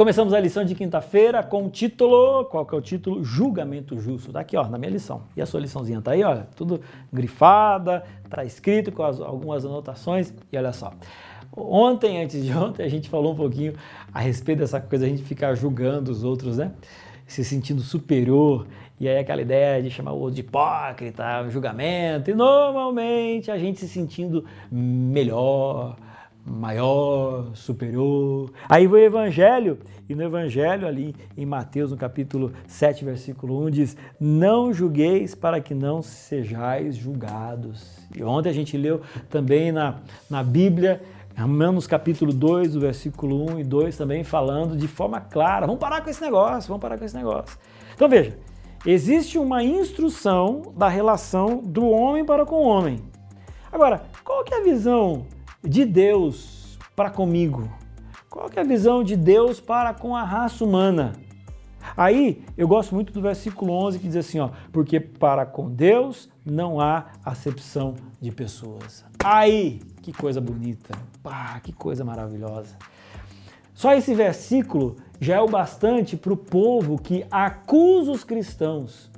Começamos a lição de quinta-feira com o título, qual que é o título? Julgamento justo. Tá aqui, ó, na minha lição. E a sua liçãozinha tá aí, ó, tudo grifada, tá escrito com as, algumas anotações. E olha só. Ontem, antes de ontem, a gente falou um pouquinho a respeito dessa coisa, a gente ficar julgando os outros, né? Se sentindo superior. E aí aquela ideia de chamar o outro de hipócrita, julgamento. E normalmente a gente se sentindo melhor, maior, superior. Aí vem o Evangelho, e no Evangelho, ali em Mateus, no capítulo 7, versículo 1, diz: Não julgueis para que não sejais julgados. E ontem a gente leu também na, na Bíblia. Romanos capítulo 2, do versículo 1 e 2 também falando de forma clara. Vamos parar com esse negócio, vamos parar com esse negócio. Então veja, existe uma instrução da relação do homem para com o homem. Agora, qual que é a visão de Deus para comigo? Qual é a visão de Deus para com a raça humana? Aí eu gosto muito do versículo 11 que diz assim, ó, porque para com Deus não há acepção de pessoas. Aí, que coisa bonita, pá, que coisa maravilhosa. Só esse versículo já é o bastante para o povo que acusa os cristãos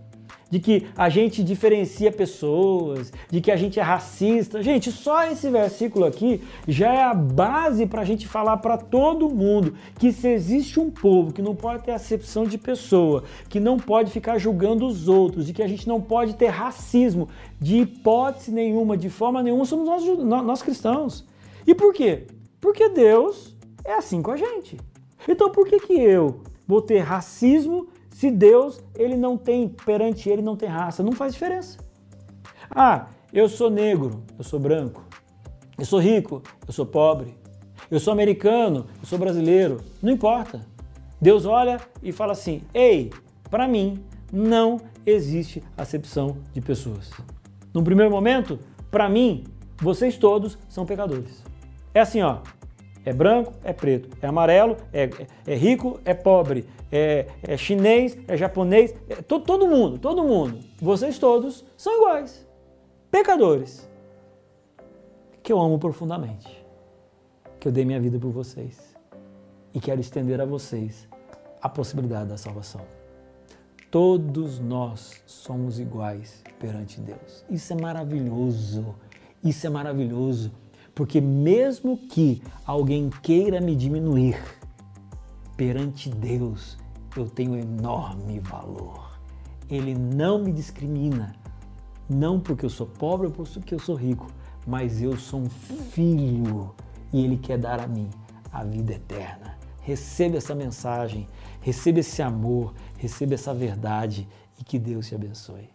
de que a gente diferencia pessoas, de que a gente é racista. Gente, só esse versículo aqui já é a base para a gente falar para todo mundo que se existe um povo que não pode ter acepção de pessoa, que não pode ficar julgando os outros, de que a gente não pode ter racismo de hipótese nenhuma, de forma nenhuma, somos nós, nós cristãos. E por quê? Porque Deus é assim com a gente. Então por que, que eu vou ter racismo se Deus, ele não tem, perante ele não tem raça, não faz diferença. Ah, eu sou negro, eu sou branco. Eu sou rico, eu sou pobre. Eu sou americano, eu sou brasileiro. Não importa. Deus olha e fala assim: "Ei, para mim não existe acepção de pessoas. Num primeiro momento, para mim, vocês todos são pecadores. É assim, ó. É branco, é preto. É amarelo, é, é rico, é pobre. É, é chinês, é japonês. É, to, todo mundo, todo mundo. Vocês todos são iguais. Pecadores. Que eu amo profundamente. Que eu dei minha vida por vocês. E quero estender a vocês a possibilidade da salvação. Todos nós somos iguais perante Deus. Isso é maravilhoso. Isso é maravilhoso porque mesmo que alguém queira me diminuir, perante Deus eu tenho enorme valor. Ele não me discrimina, não porque eu sou pobre ou porque eu sou rico, mas eu sou um filho e Ele quer dar a mim a vida eterna. Receba essa mensagem, receba esse amor, receba essa verdade e que Deus te abençoe.